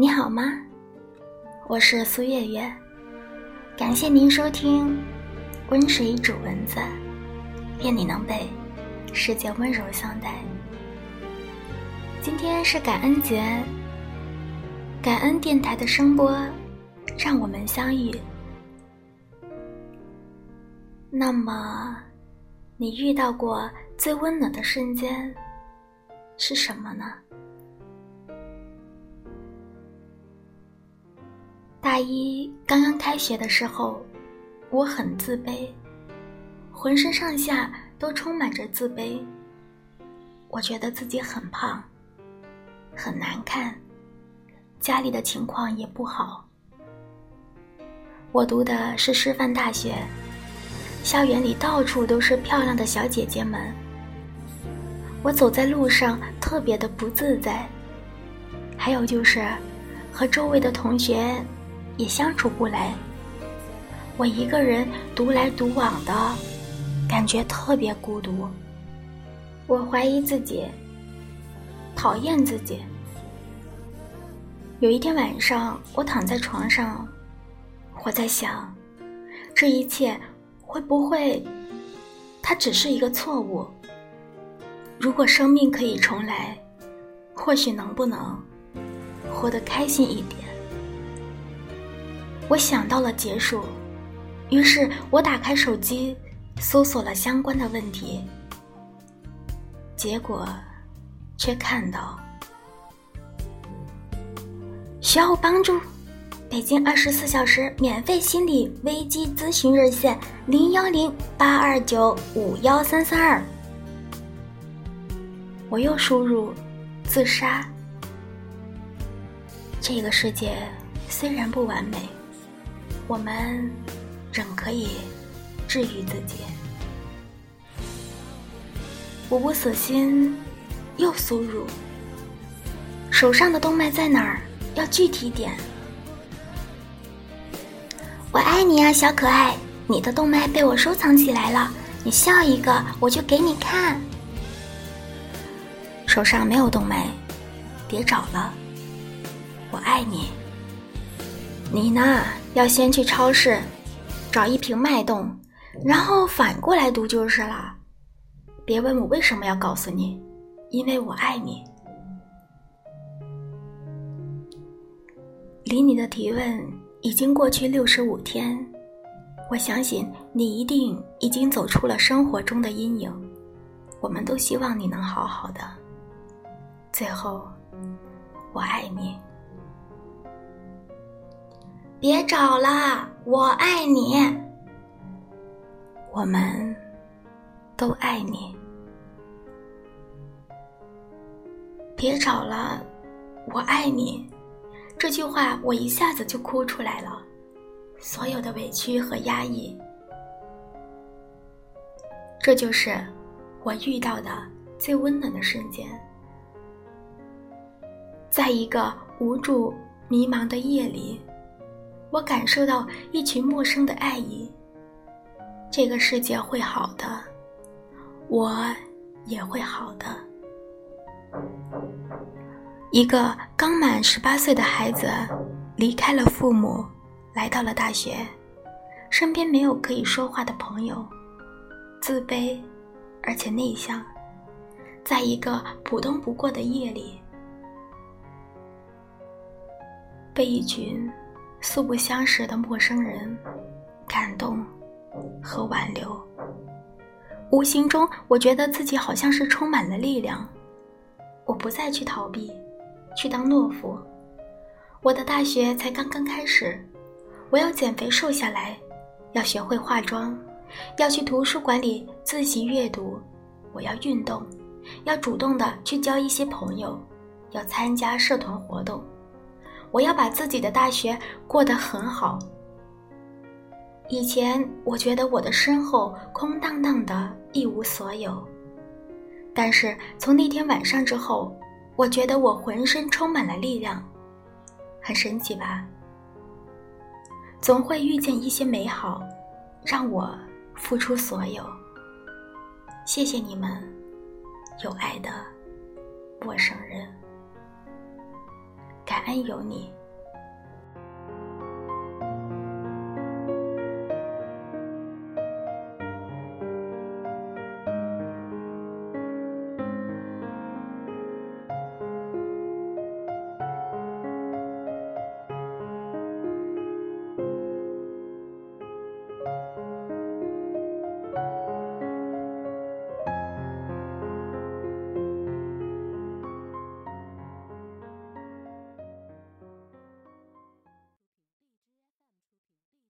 你好吗？我是苏月月，感谢您收听《温水煮蚊子》，愿你能被世界温柔相待。今天是感恩节，感恩电台的声波，让我们相遇。那么，你遇到过最温暖的瞬间是什么呢？大一刚刚开学的时候，我很自卑，浑身上下都充满着自卑。我觉得自己很胖，很难看，家里的情况也不好。我读的是师范大学，校园里到处都是漂亮的小姐姐们。我走在路上特别的不自在，还有就是和周围的同学。也相处不来，我一个人独来独往的，感觉特别孤独。我怀疑自己，讨厌自己。有一天晚上，我躺在床上，我在想，这一切会不会，它只是一个错误？如果生命可以重来，或许能不能活得开心一点？我想到了结束，于是我打开手机，搜索了相关的问题，结果却看到需要帮助，北京二十四小时免费心理危机咨询热线零幺零八二九五幺三三二。我又输入自杀，这个世界虽然不完美。我们仍可以治愈自己。我不死心，又输入手上的动脉在哪儿？要具体点。我爱你啊，小可爱！你的动脉被我收藏起来了，你笑一个，我就给你看。手上没有动脉，别找了。我爱你。你呢？要先去超市找一瓶脉动，然后反过来读就是了。别问我为什么要告诉你，因为我爱你。离你的提问已经过去六十五天，我相信你一定已经走出了生活中的阴影。我们都希望你能好好的。最后，我爱你。别找了，我爱你。我们都爱你。别找了，我爱你。这句话我一下子就哭出来了，所有的委屈和压抑。这就是我遇到的最温暖的瞬间，在一个无助、迷茫的夜里。我感受到一群陌生的爱意。这个世界会好的，我也会好的。一个刚满十八岁的孩子离开了父母，来到了大学，身边没有可以说话的朋友，自卑而且内向，在一个普通不过的夜里，被一群。素不相识的陌生人，感动和挽留。无形中，我觉得自己好像是充满了力量。我不再去逃避，去当懦夫。我的大学才刚刚开始，我要减肥瘦下来，要学会化妆，要去图书馆里自习阅读。我要运动，要主动的去交一些朋友，要参加社团活动。我要把自己的大学过得很好。以前我觉得我的身后空荡荡的，一无所有。但是从那天晚上之后，我觉得我浑身充满了力量，很神奇吧？总会遇见一些美好，让我付出所有。谢谢你们，有爱的陌生人。感恩有你。